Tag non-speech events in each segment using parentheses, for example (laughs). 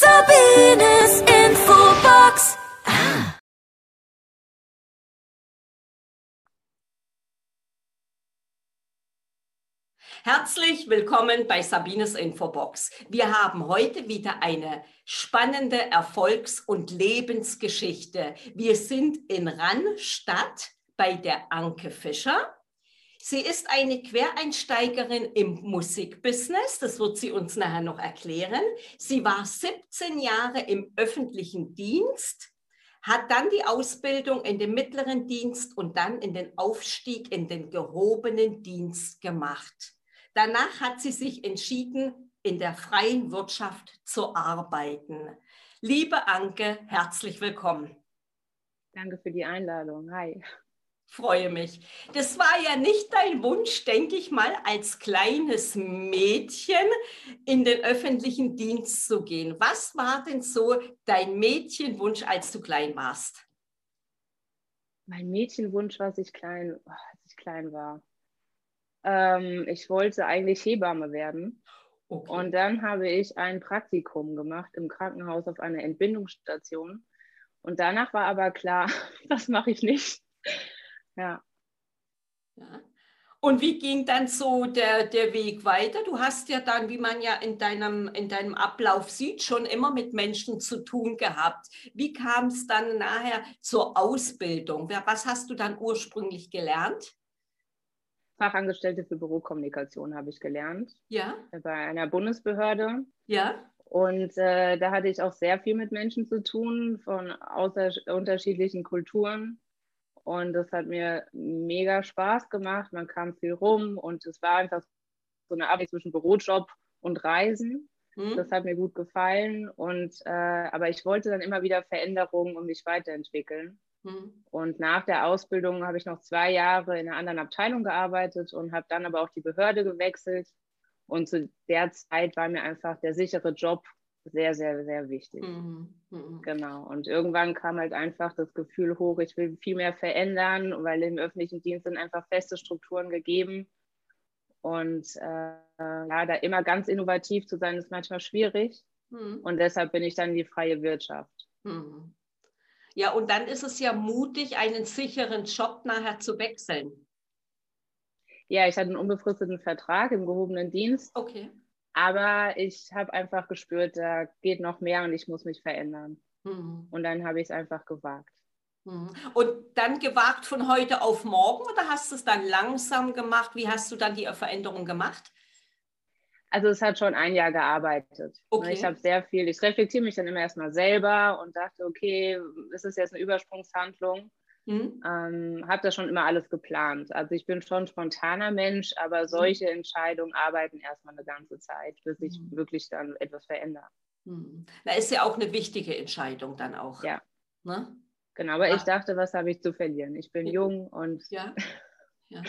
Sabines Infobox. Herzlich willkommen bei Sabines Infobox. Wir haben heute wieder eine spannende Erfolgs- und Lebensgeschichte. Wir sind in Rannstadt bei der Anke Fischer. Sie ist eine Quereinsteigerin im Musikbusiness, das wird sie uns nachher noch erklären. Sie war 17 Jahre im öffentlichen Dienst, hat dann die Ausbildung in den mittleren Dienst und dann in den Aufstieg in den gehobenen Dienst gemacht. Danach hat sie sich entschieden, in der freien Wirtschaft zu arbeiten. Liebe Anke, herzlich willkommen. Danke für die Einladung. Hi. Freue mich. Das war ja nicht dein Wunsch, denke ich mal, als kleines Mädchen in den öffentlichen Dienst zu gehen. Was war denn so dein Mädchenwunsch, als du klein warst? Mein Mädchenwunsch, als ich klein, als ich klein war. Ähm, ich wollte eigentlich Hebamme werden. Okay. Und dann habe ich ein Praktikum gemacht im Krankenhaus auf einer Entbindungsstation. Und danach war aber klar, (laughs) das mache ich nicht. Ja. ja. Und wie ging dann so der, der Weg weiter? Du hast ja dann, wie man ja in deinem, in deinem Ablauf sieht, schon immer mit Menschen zu tun gehabt. Wie kam es dann nachher zur Ausbildung? Was hast du dann ursprünglich gelernt? Fachangestellte für Bürokommunikation habe ich gelernt. Ja. Bei einer Bundesbehörde. Ja. Und äh, da hatte ich auch sehr viel mit Menschen zu tun, von außer, unterschiedlichen Kulturen. Und das hat mir mega Spaß gemacht. Man kam viel rum und es war einfach so eine Arbeit zwischen Bürojob und Reisen. Mhm. Das hat mir gut gefallen. Und, äh, aber ich wollte dann immer wieder Veränderungen und mich weiterentwickeln. Mhm. Und nach der Ausbildung habe ich noch zwei Jahre in einer anderen Abteilung gearbeitet und habe dann aber auch die Behörde gewechselt. Und zu der Zeit war mir einfach der sichere Job sehr, sehr, sehr wichtig. Mhm. Mhm. Genau. Und irgendwann kam halt einfach das Gefühl hoch, ich will viel mehr verändern, weil im öffentlichen Dienst sind einfach feste Strukturen gegeben. Und äh, ja, da immer ganz innovativ zu sein, ist manchmal schwierig. Mhm. Und deshalb bin ich dann die freie Wirtschaft. Mhm. Ja, und dann ist es ja mutig, einen sicheren Job nachher zu wechseln. Ja, ich hatte einen unbefristeten Vertrag im gehobenen Dienst. Okay. Aber ich habe einfach gespürt, da geht noch mehr und ich muss mich verändern. Mhm. Und dann habe ich es einfach gewagt. Mhm. Und dann gewagt von heute auf morgen oder hast du es dann langsam gemacht? Wie hast du dann die Veränderung gemacht? Also es hat schon ein Jahr gearbeitet. Okay. Ich habe sehr viel, ich reflektiere mich dann immer erstmal selber und dachte, okay, ist es jetzt eine Übersprungshandlung? Mhm. Ähm, habe das schon immer alles geplant. Also ich bin schon ein spontaner Mensch, aber mhm. solche mhm. Entscheidungen arbeiten erstmal eine ganze Zeit, bis sich mhm. wirklich dann etwas verändert. Mhm. Da ist ja auch eine wichtige Entscheidung dann auch. Ja. Ne? Genau, aber Ach. ich dachte, was habe ich zu verlieren? Ich bin ja. jung und. Ja. (laughs) ja.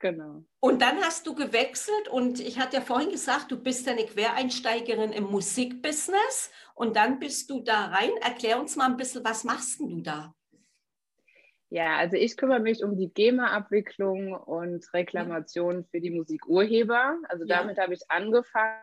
Genau. Und dann hast du gewechselt und ich hatte ja vorhin gesagt, du bist eine Quereinsteigerin im Musikbusiness und dann bist du da rein. Erklär uns mal ein bisschen, was machst du da? Ja, also ich kümmere mich um die GEMA-Abwicklung und Reklamation für die Musikurheber. Also ja. damit habe ich angefangen.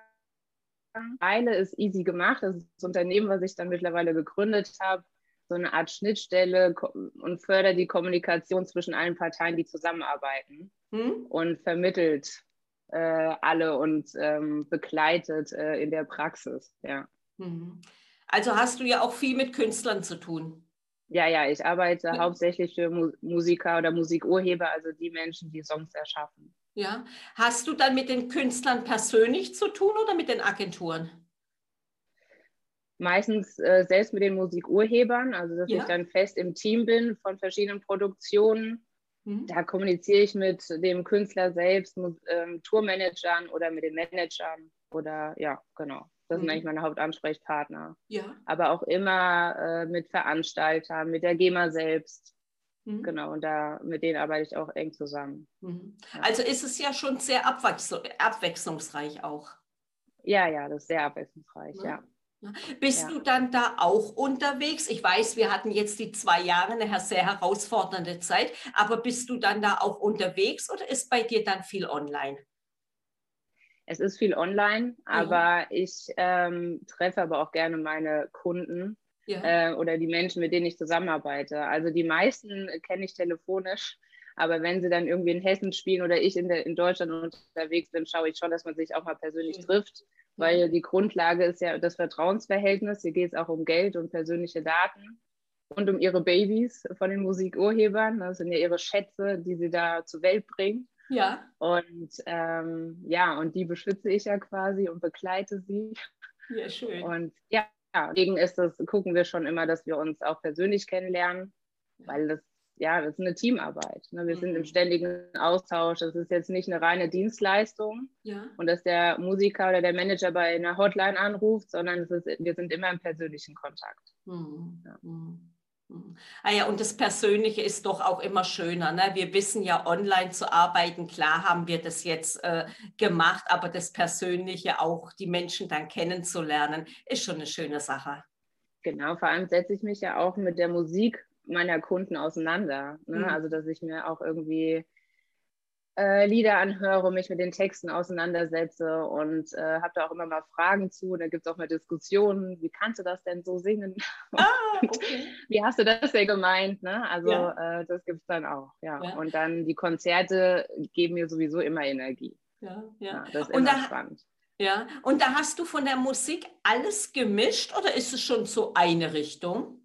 Eile ist easy gemacht. Das ist das Unternehmen, was ich dann mittlerweile gegründet habe. So eine Art Schnittstelle und fördert die Kommunikation zwischen allen Parteien, die zusammenarbeiten hm? und vermittelt äh, alle und ähm, begleitet äh, in der Praxis. Ja. Mhm. Also hast du ja auch viel mit Künstlern zu tun. Ja, ja, ich arbeite ja. hauptsächlich für Mu Musiker oder Musikurheber, also die Menschen, die Songs erschaffen. Ja. Hast du dann mit den Künstlern persönlich zu tun oder mit den Agenturen? Meistens äh, selbst mit den Musikurhebern, also dass ja. ich dann fest im Team bin von verschiedenen Produktionen. Mhm. Da kommuniziere ich mit dem Künstler selbst, mit ähm, Tourmanagern oder mit den Managern oder ja, genau. Das mhm. sind eigentlich meine Hauptansprechpartner. Ja. Aber auch immer äh, mit Veranstaltern, mit der GEMA selbst. Mhm. Genau, und da mit denen arbeite ich auch eng zusammen. Mhm. Also ist es ja schon sehr abwechslungsreich auch. Ja, ja, das ist sehr abwechslungsreich, ja. ja. Bist ja. du dann da auch unterwegs? Ich weiß, wir hatten jetzt die zwei Jahre eine sehr herausfordernde Zeit, aber bist du dann da auch unterwegs oder ist bei dir dann viel online? Es ist viel online, aber ja. ich ähm, treffe aber auch gerne meine Kunden ja. äh, oder die Menschen, mit denen ich zusammenarbeite. Also die meisten kenne ich telefonisch, aber wenn sie dann irgendwie in Hessen spielen oder ich in, der, in Deutschland unterwegs bin, schaue ich schon, dass man sich auch mal persönlich ja. trifft, weil die Grundlage ist ja das Vertrauensverhältnis. Hier geht es auch um Geld und persönliche Daten und um ihre Babys von den Musikurhebern. Das sind ja ihre Schätze, die sie da zur Welt bringen. Ja. Und ähm, ja, und die beschütze ich ja quasi und begleite sie. Ja, schön. Und ja, deswegen ist das, gucken wir schon immer, dass wir uns auch persönlich kennenlernen, weil das, ja, das ist eine Teamarbeit. Ne? Wir mhm. sind im mhm. ständigen Austausch. Das ist jetzt nicht eine reine Dienstleistung ja. und dass der Musiker oder der Manager bei einer Hotline anruft, sondern es ist, wir sind immer im persönlichen Kontakt. Mhm. Ja. Mhm. Mhm. Ah ja, und das Persönliche ist doch auch immer schöner. Ne? Wir wissen ja, online zu arbeiten, klar haben wir das jetzt äh, gemacht, aber das Persönliche auch, die Menschen dann kennenzulernen, ist schon eine schöne Sache. Genau, vor allem setze ich mich ja auch mit der Musik meiner Kunden auseinander. Ne? Mhm. Also, dass ich mir auch irgendwie äh, Lieder anhöre, mich mit den Texten auseinandersetze und äh, habe da auch immer mal Fragen zu. Da gibt es auch mal Diskussionen, wie kannst du das denn so singen? Ah, okay. (laughs) wie hast du das denn gemeint? Ne? Also ja. äh, das gibt es dann auch. Ja. ja. Und dann die Konzerte geben mir sowieso immer Energie. Ja, ja. ja das ist und immer da, spannend. Ja, und da hast du von der Musik alles gemischt oder ist es schon so eine Richtung?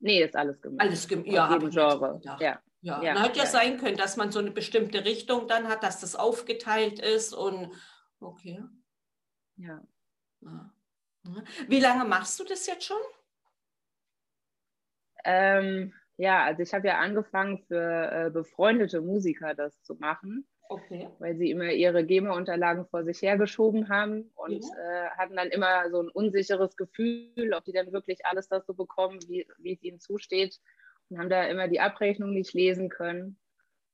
Nee, ist alles gemischt. Alles gemischt, ja, habe ich Genre. Ja. Ja, ja hat ja, ja, sein können, dass man so eine bestimmte Richtung dann hat, dass das aufgeteilt ist und okay. Ja. ja. Wie lange machst du das jetzt schon? Ähm, ja, also ich habe ja angefangen für äh, befreundete Musiker das zu machen. Okay. Weil sie immer ihre GEMA-Unterlagen vor sich hergeschoben haben und ja. äh, hatten dann immer so ein unsicheres Gefühl, ob die dann wirklich alles das so bekommen, wie, wie es ihnen zusteht und haben da immer die Abrechnung nicht lesen können.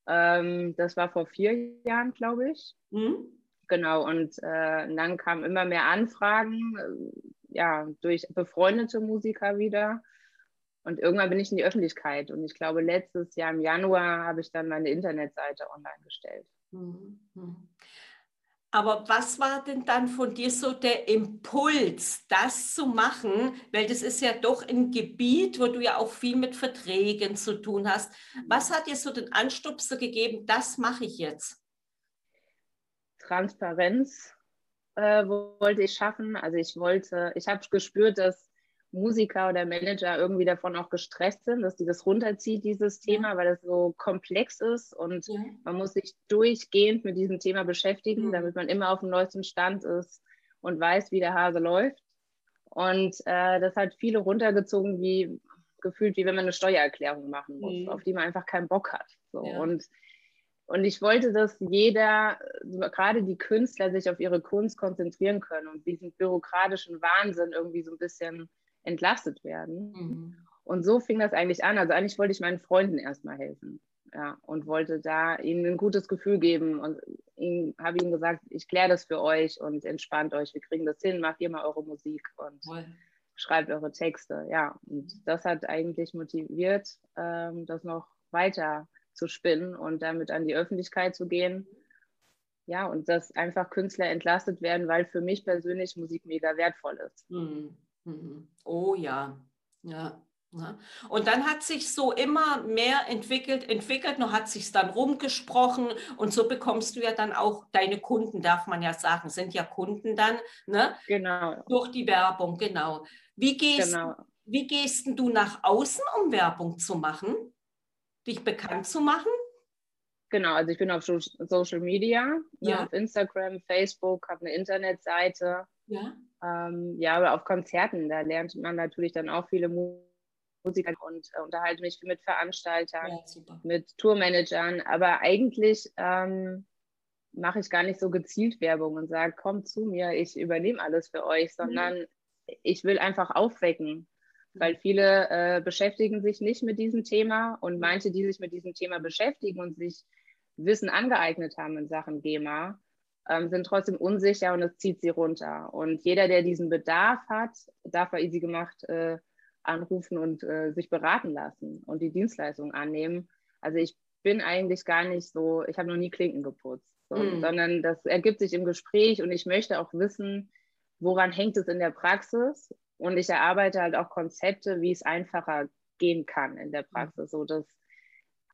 Ähm, das war vor vier Jahren, glaube ich. Mhm. Genau, und äh, dann kamen immer mehr Anfragen, äh, ja, durch befreundete Musiker wieder. Und irgendwann bin ich in die Öffentlichkeit. Und ich glaube, letztes Jahr im Januar habe ich dann meine Internetseite online gestellt. Mhm. Aber was war denn dann von dir so der Impuls, das zu machen? Weil das ist ja doch ein Gebiet, wo du ja auch viel mit Verträgen zu tun hast. Was hat dir so den Anstupser gegeben, das mache ich jetzt? Transparenz äh, wollte ich schaffen. Also ich wollte, ich habe gespürt, dass Musiker oder Manager irgendwie davon auch gestresst sind, dass die das runterzieht, dieses Thema, weil das so komplex ist und ja. man muss sich durchgehend mit diesem Thema beschäftigen, mhm. damit man immer auf dem neuesten Stand ist und weiß, wie der Hase läuft. Und äh, das hat viele runtergezogen, wie gefühlt, wie wenn man eine Steuererklärung machen muss, mhm. auf die man einfach keinen Bock hat. So. Ja. Und, und ich wollte, dass jeder, gerade die Künstler, sich auf ihre Kunst konzentrieren können und diesen bürokratischen Wahnsinn irgendwie so ein bisschen entlastet werden. Mhm. Und so fing das eigentlich an. Also eigentlich wollte ich meinen Freunden erstmal helfen. Ja, und wollte da ihnen ein gutes Gefühl geben und habe ihnen gesagt, ich kläre das für euch und entspannt euch, wir kriegen das hin, macht ihr mal eure Musik und Voll. schreibt eure Texte. Ja, und das hat eigentlich motiviert, ähm, das noch weiter zu spinnen und damit an die Öffentlichkeit zu gehen. Ja, und dass einfach Künstler entlastet werden, weil für mich persönlich Musik mega wertvoll ist. Mhm. Mhm. Oh ja, ja. Und dann hat sich so immer mehr entwickelt, entwickelt, noch hat sich dann rumgesprochen und so bekommst du ja dann auch deine Kunden, darf man ja sagen, sind ja Kunden dann, ne? Genau. Durch die Werbung, genau. Wie gehst, genau. wie gehst du nach außen, um Werbung zu machen? Dich bekannt zu machen? Genau, also ich bin auf Social Media, ne, ja. auf Instagram, Facebook, habe eine Internetseite. Ja. Ähm, ja, aber auf Konzerten, da lernt man natürlich dann auch viele Musiker und äh, unterhalte mich mit Veranstaltern, ja, mit Tourmanagern. Aber eigentlich ähm, mache ich gar nicht so gezielt Werbung und sage, kommt zu mir, ich übernehme alles für euch, mhm. sondern mhm. ich will einfach aufwecken. Weil viele äh, beschäftigen sich nicht mit diesem Thema und manche, die sich mit diesem Thema beschäftigen und sich Wissen angeeignet haben in Sachen GEMA, ähm, sind trotzdem unsicher und es zieht sie runter. Und jeder, der diesen Bedarf hat, darf bei Easy gemacht äh, anrufen und äh, sich beraten lassen und die Dienstleistung annehmen. Also ich bin eigentlich gar nicht so, ich habe noch nie Klinken geputzt. so, mhm. sondern das ergibt sich im Gespräch und ich möchte auch wissen, woran hängt es in der Praxis und ich erarbeite halt auch Konzepte, wie es einfacher gehen kann in der. Praxis, so dass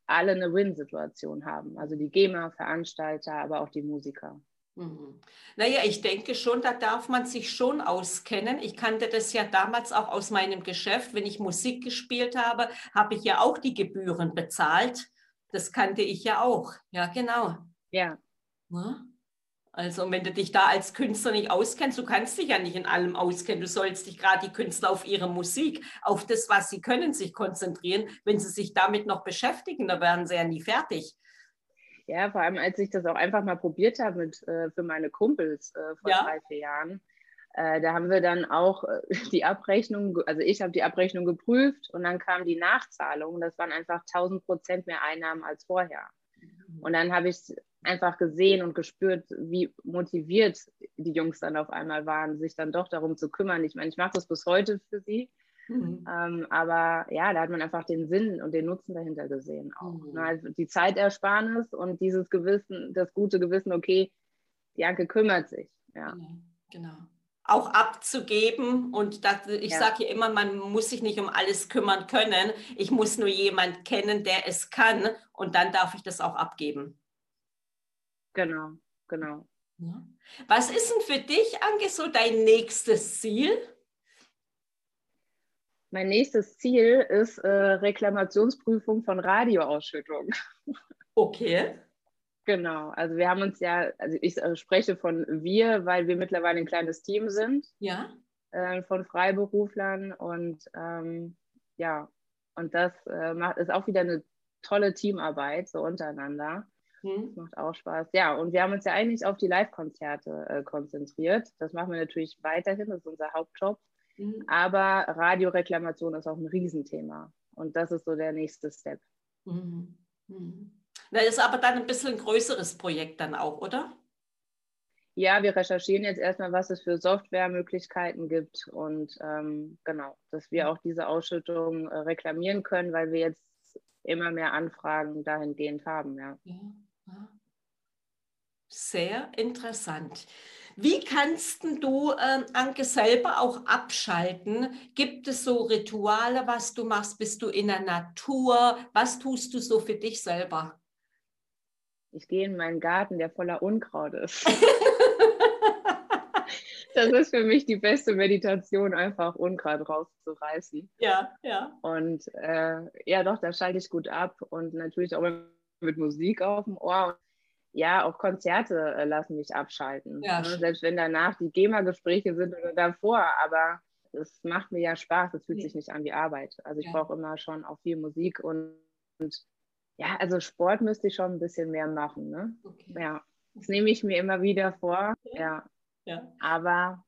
alle eine Win-Situation haben. Also die GEMA, Veranstalter, aber auch die Musiker. Mhm. Naja, ich denke schon, da darf man sich schon auskennen. Ich kannte das ja damals auch aus meinem Geschäft. Wenn ich Musik gespielt habe, habe ich ja auch die Gebühren bezahlt. Das kannte ich ja auch. Ja, genau. Ja. ja? Also wenn du dich da als Künstler nicht auskennst, du kannst dich ja nicht in allem auskennen. Du sollst dich gerade die Künstler auf ihre Musik, auf das, was sie können, sich konzentrieren. Wenn sie sich damit noch beschäftigen, dann werden sie ja nie fertig. Ja, vor allem als ich das auch einfach mal probiert habe mit, äh, für meine Kumpels äh, vor ja. drei, vier Jahren. Äh, da haben wir dann auch äh, (laughs) die Abrechnung, also ich habe die Abrechnung geprüft und dann kam die Nachzahlung. Das waren einfach 1000 Prozent mehr Einnahmen als vorher. Mhm. Und dann habe ich einfach gesehen und gespürt, wie motiviert die Jungs dann auf einmal waren, sich dann doch darum zu kümmern. Ich meine, ich mache das bis heute für sie. Mhm. Ähm, aber ja, da hat man einfach den Sinn und den Nutzen dahinter gesehen auch. Mhm. Ne? Also die Zeitersparnis und dieses Gewissen, das gute Gewissen, okay, die Anke kümmert sich. Ja. Genau. genau. Auch abzugeben und das, ich ja. sage ja immer, man muss sich nicht um alles kümmern können. Ich muss nur jemand kennen, der es kann und dann darf ich das auch abgeben. Genau, genau. Ja. Was ist denn für dich, Anke, so dein nächstes Ziel? Mein nächstes Ziel ist äh, Reklamationsprüfung von Radioausschüttung. Okay. Genau, also wir haben uns ja, also ich äh, spreche von wir, weil wir mittlerweile ein kleines Team sind. Ja. Äh, von Freiberuflern und ähm, ja, und das äh, macht, ist auch wieder eine tolle Teamarbeit so untereinander. Hm. Das macht auch Spaß. Ja, und wir haben uns ja eigentlich auf die Live-Konzerte äh, konzentriert. Das machen wir natürlich weiterhin, das ist unser Hauptjob. Mhm. Aber Radioreklamation ist auch ein Riesenthema. Und das ist so der nächste Step. Mhm. Mhm. Das ist aber dann ein bisschen ein größeres Projekt dann auch, oder? Ja, wir recherchieren jetzt erstmal, was es für Softwaremöglichkeiten gibt und ähm, genau, dass wir auch diese Ausschüttung äh, reklamieren können, weil wir jetzt immer mehr Anfragen dahingehend haben. Ja. ja. Sehr interessant. Wie kannst du, äh, Anke, selber auch abschalten? Gibt es so Rituale, was du machst? Bist du in der Natur? Was tust du so für dich selber? Ich gehe in meinen Garten, der voller Unkraut ist. (laughs) das ist für mich die beste Meditation, einfach Unkraut rauszureißen. Ja, ja. Und äh, ja, doch, da schalte ich gut ab und natürlich auch mit Musik auf dem Ohr ja, auch Konzerte äh, lassen mich abschalten. Ja, ne? Selbst wenn danach die GEMA-Gespräche sind oder davor, aber es macht mir ja Spaß, es fühlt sich nicht an wie Arbeit. Also ich ja. brauche immer schon auch viel Musik und, und, ja, also Sport müsste ich schon ein bisschen mehr machen. Ne? Okay. Ja, das nehme ich mir immer wieder vor. Okay. Ja. ja. Aber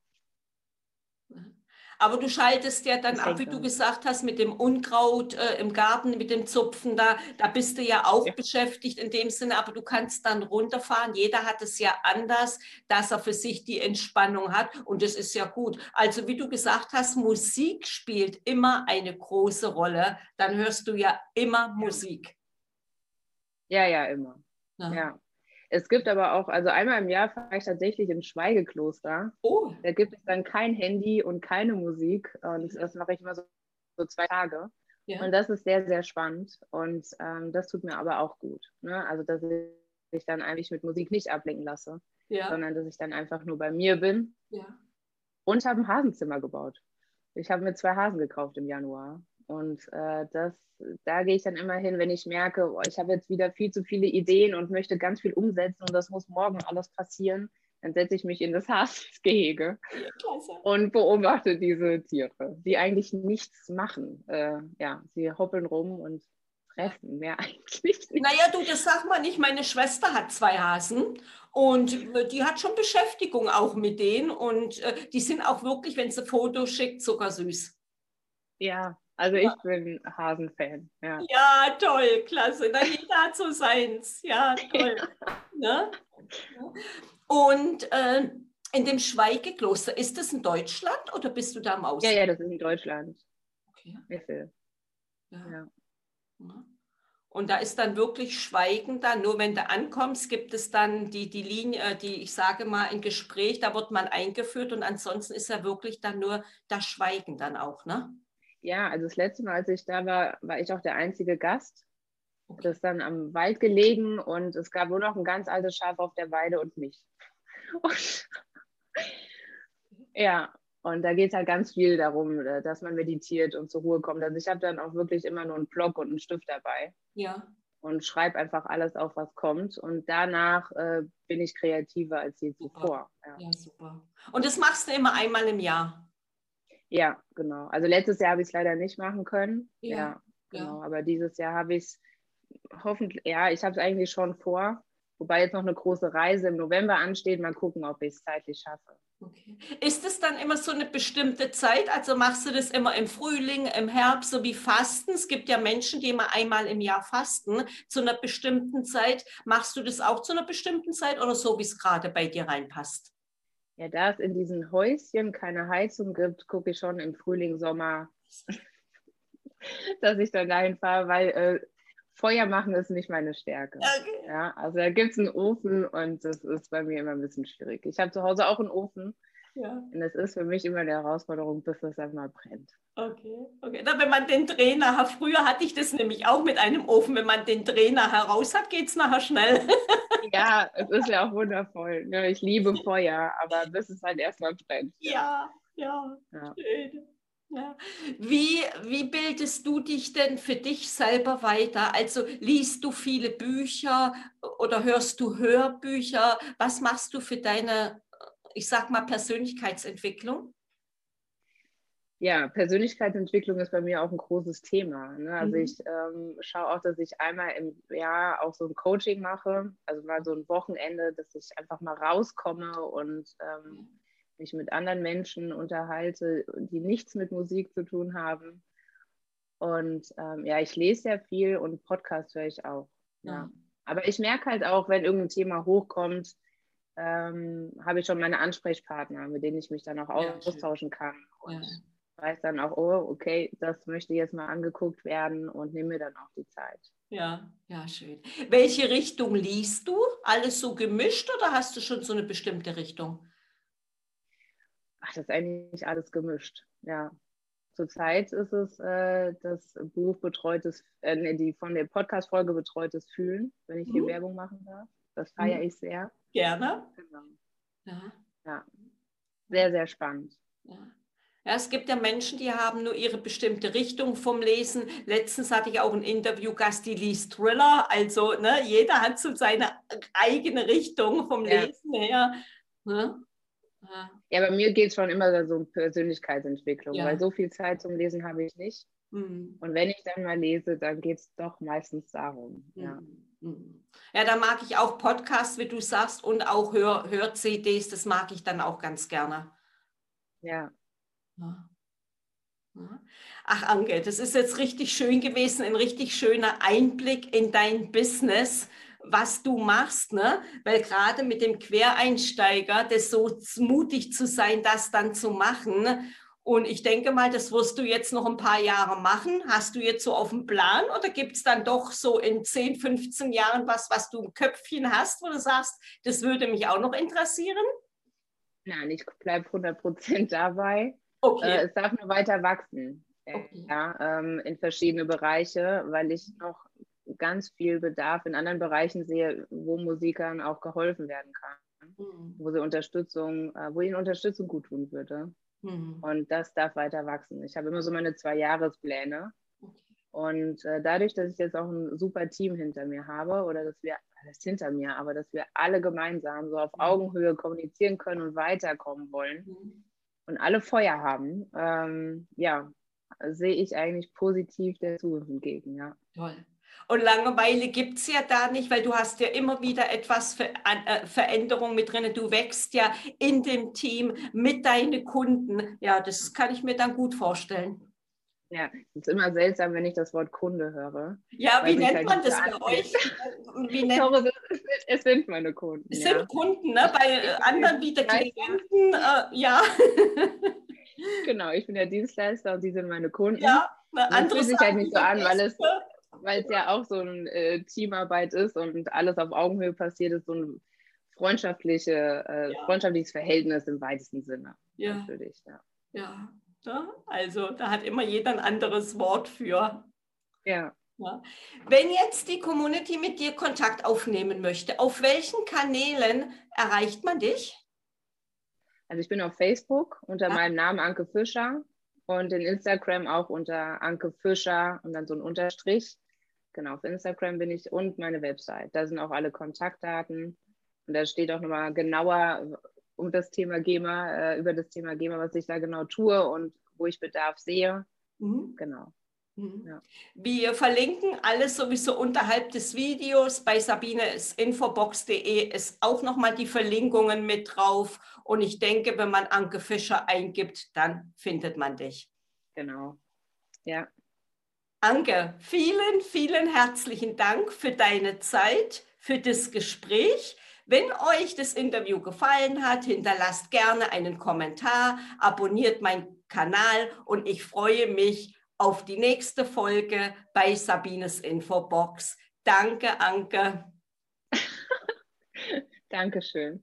aber du schaltest ja dann ab, wie du gesagt hast, mit dem Unkraut äh, im Garten, mit dem Zupfen, da, da bist du ja auch ja. beschäftigt in dem Sinne, aber du kannst dann runterfahren. Jeder hat es ja anders, dass er für sich die Entspannung hat und das ist ja gut. Also wie du gesagt hast, Musik spielt immer eine große Rolle. Dann hörst du ja immer Musik. Ja, ja, immer. ja. ja. Es gibt aber auch, also einmal im Jahr fahre ich tatsächlich ins Schweigekloster. Oh. Da gibt es dann kein Handy und keine Musik. Und das mache ich immer so, so zwei Tage. Ja. Und das ist sehr, sehr spannend. Und ähm, das tut mir aber auch gut. Ne? Also, dass ich dann eigentlich mit Musik nicht ablenken lasse, ja. sondern dass ich dann einfach nur bei mir bin. Ja. Und habe ein Hasenzimmer gebaut. Ich habe mir zwei Hasen gekauft im Januar. Und äh, das, da gehe ich dann immer hin, wenn ich merke, oh, ich habe jetzt wieder viel zu viele Ideen und möchte ganz viel umsetzen und das muss morgen alles passieren. Dann setze ich mich in das (laughs) Hasgehege ja, und beobachte diese Tiere, die eigentlich nichts machen. Äh, ja, sie hoppeln rum und fressen, mehr (laughs) eigentlich nicht. Naja, du, das sag mal nicht. Meine Schwester hat zwei Hasen und die hat schon Beschäftigung auch mit denen und äh, die sind auch wirklich, wenn sie Fotos schickt, zuckersüß. Ja, also ich bin Hasenfan. Ja. ja, toll, klasse. Na, jeder hat so seins. Ja, toll. (laughs) Ja. Ne? Und äh, in dem Schweigekloster, ist das in Deutschland oder bist du da im Ausland? Ja, ja, das ist in Deutschland. Okay. Ja. ja. Und da ist dann wirklich Schweigen dann. Nur wenn du ankommst, gibt es dann die, die Linie, die, ich sage mal, ein Gespräch, da wird man eingeführt und ansonsten ist ja wirklich dann nur das Schweigen dann auch, ne? Ja, also das letzte Mal, als ich da war, war ich auch der einzige Gast. Das ist dann am Wald gelegen und es gab nur noch ein ganz altes Schaf auf der Weide und mich. Und (laughs) ja, und da geht es halt ganz viel darum, äh, dass man meditiert und zur Ruhe kommt. Also ich habe dann auch wirklich immer nur einen Block und einen Stift dabei. Ja. Und schreibe einfach alles auf, was kommt. Und danach äh, bin ich kreativer als je zuvor. Ja. ja, super. Und das machst du immer einmal im Jahr? Ja, genau. Also letztes Jahr habe ich es leider nicht machen können. Ja, ja genau. Ja. Aber dieses Jahr habe ich es hoffentlich, ja, ich habe es eigentlich schon vor. Wobei jetzt noch eine große Reise im November ansteht. Mal gucken, ob ich es zeitlich schaffe. Okay. Ist es dann immer so eine bestimmte Zeit? Also machst du das immer im Frühling, im Herbst, so wie Fasten? Es gibt ja Menschen, die immer einmal im Jahr fasten zu einer bestimmten Zeit. Machst du das auch zu einer bestimmten Zeit oder so, wie es gerade bei dir reinpasst? Ja, da es in diesen Häuschen keine Heizung gibt, gucke ich schon im Frühling, Sommer, (laughs) dass ich dann dahin fahre, weil äh, Feuer machen ist nicht meine Stärke. Okay. Ja, also da gibt es einen Ofen und das ist bei mir immer ein bisschen schwierig. Ich habe zu Hause auch einen Ofen. Ja. Und es ist für mich immer die Herausforderung, bis das einmal brennt. Okay, okay. Na, wenn man den Trainer hat, früher hatte ich das nämlich auch mit einem Ofen, wenn man den Trainer heraus hat, geht es nachher schnell. (laughs) ja, es ist ja auch wundervoll. Ja, ich liebe Feuer, aber bis es halt erstmal brennt. Ja, ja, ja. schön. Ja. Wie, wie bildest du dich denn für dich selber weiter? Also liest du viele Bücher oder hörst du Hörbücher? Was machst du für deine, ich sag mal, Persönlichkeitsentwicklung? Ja, Persönlichkeitsentwicklung ist bei mir auch ein großes Thema. Ne? Also mhm. ich ähm, schaue auch, dass ich einmal im Jahr auch so ein Coaching mache, also mal so ein Wochenende, dass ich einfach mal rauskomme und ähm, mich mit anderen Menschen unterhalte, die nichts mit Musik zu tun haben. Und ähm, ja, ich lese sehr viel und Podcast höre ich auch. Ja. ja. Aber ich merke halt auch, wenn irgendein Thema hochkommt, ähm, habe ich schon meine Ansprechpartner, mit denen ich mich dann auch ja, austauschen kann. Und ja. weiß dann auch, oh, okay, das möchte jetzt mal angeguckt werden und nehme mir dann auch die Zeit. Ja, ja, schön. Welche Richtung liest du? Alles so gemischt oder hast du schon so eine bestimmte Richtung? ach, das ist eigentlich alles gemischt. Ja. Zurzeit ist es äh, das Buch betreutes, äh, die von der Podcast-Folge betreutes Fühlen, wenn ich mhm. Werbung machen darf. Das feiere mhm. ich sehr. Gerne. Genau. Ja. ja. Sehr, sehr spannend. Ja. Ja, es gibt ja Menschen, die haben nur ihre bestimmte Richtung vom Lesen. Letztens hatte ich auch einen Interviewgast, die liest Thriller. Also ne, jeder hat so seine eigene Richtung vom Lesen ja. her. Ne? Ja, bei mir geht es schon immer so um Persönlichkeitsentwicklung, ja. weil so viel Zeit zum Lesen habe ich nicht. Mhm. Und wenn ich dann mal lese, dann geht es doch meistens darum. Mhm. Ja. Da mag ich auch Podcasts, wie du sagst, und auch Hör-CDs, das mag ich dann auch ganz gerne. Ja. ja. Ach, Anke, das ist jetzt richtig schön gewesen, ein richtig schöner Einblick in dein Business was du machst, ne? Weil gerade mit dem Quereinsteiger, das so mutig zu sein, das dann zu machen. Und ich denke mal, das wirst du jetzt noch ein paar Jahre machen. Hast du jetzt so auf dem Plan oder gibt es dann doch so in 10, 15 Jahren was, was du im Köpfchen hast, wo du sagst, das würde mich auch noch interessieren? Nein, ich bleibe 100 Prozent dabei. Okay. Äh, es darf nur weiter wachsen. Okay. Ja, ähm, in verschiedene Bereiche, weil ich noch ganz viel Bedarf in anderen Bereichen sehe, wo Musikern auch geholfen werden kann, mhm. wo sie Unterstützung, äh, wo ihnen Unterstützung gut tun würde. Mhm. Und das darf weiter wachsen. Ich habe immer so meine zwei Jahrespläne. Und äh, dadurch, dass ich jetzt auch ein super Team hinter mir habe, oder dass wir, alles hinter mir, aber dass wir alle gemeinsam so auf mhm. Augenhöhe kommunizieren können und weiterkommen wollen mhm. und alle Feuer haben, ähm, ja, sehe ich eigentlich positiv der Zukunft entgegen, ja. Toll. Und Langeweile gibt es ja da nicht, weil du hast ja immer wieder etwas für äh, Veränderung mit drin. Du wächst ja in dem Team mit deinen Kunden. Ja, das kann ich mir dann gut vorstellen. Ja, es ist immer seltsam, wenn ich das Wort Kunde höre. Ja, wie nennt halt man das bei euch? Wie nennt Sorry, es sind meine Kunden. Es ja. sind Kunden, ne? bei anderen wieder Klienten, äh, ja. genau, ich bin der Dienstleister und sie sind meine Kunden. Ja, andere sich halt nicht so an, weil es weil es ja auch so eine äh, Teamarbeit ist und alles auf Augenhöhe passiert, ist so ein freundschaftliche, äh, ja. freundschaftliches Verhältnis im weitesten Sinne. Ja. Natürlich, ja. Ja, ja. also da hat immer jeder ein anderes Wort für. Ja. ja. Wenn jetzt die Community mit dir Kontakt aufnehmen möchte, auf welchen Kanälen erreicht man dich? Also ich bin auf Facebook unter ja. meinem Namen Anke Fischer und in Instagram auch unter Anke Fischer und dann so ein Unterstrich. Genau, auf Instagram bin ich und meine Website. Da sind auch alle Kontaktdaten. Und da steht auch nochmal genauer um das Thema GEMA, äh, über das Thema GEMA, was ich da genau tue und wo ich Bedarf sehe. Mhm. Genau. Mhm. Ja. Wir verlinken alles sowieso unterhalb des Videos. Bei sabineinfobox.de ist auch nochmal die Verlinkungen mit drauf. Und ich denke, wenn man Anke Fischer eingibt, dann findet man dich. Genau. Ja. Anke, vielen, vielen herzlichen Dank für deine Zeit, für das Gespräch. Wenn euch das Interview gefallen hat, hinterlasst gerne einen Kommentar, abonniert meinen Kanal und ich freue mich auf die nächste Folge bei Sabines Infobox. Danke, Anke. (laughs) Dankeschön.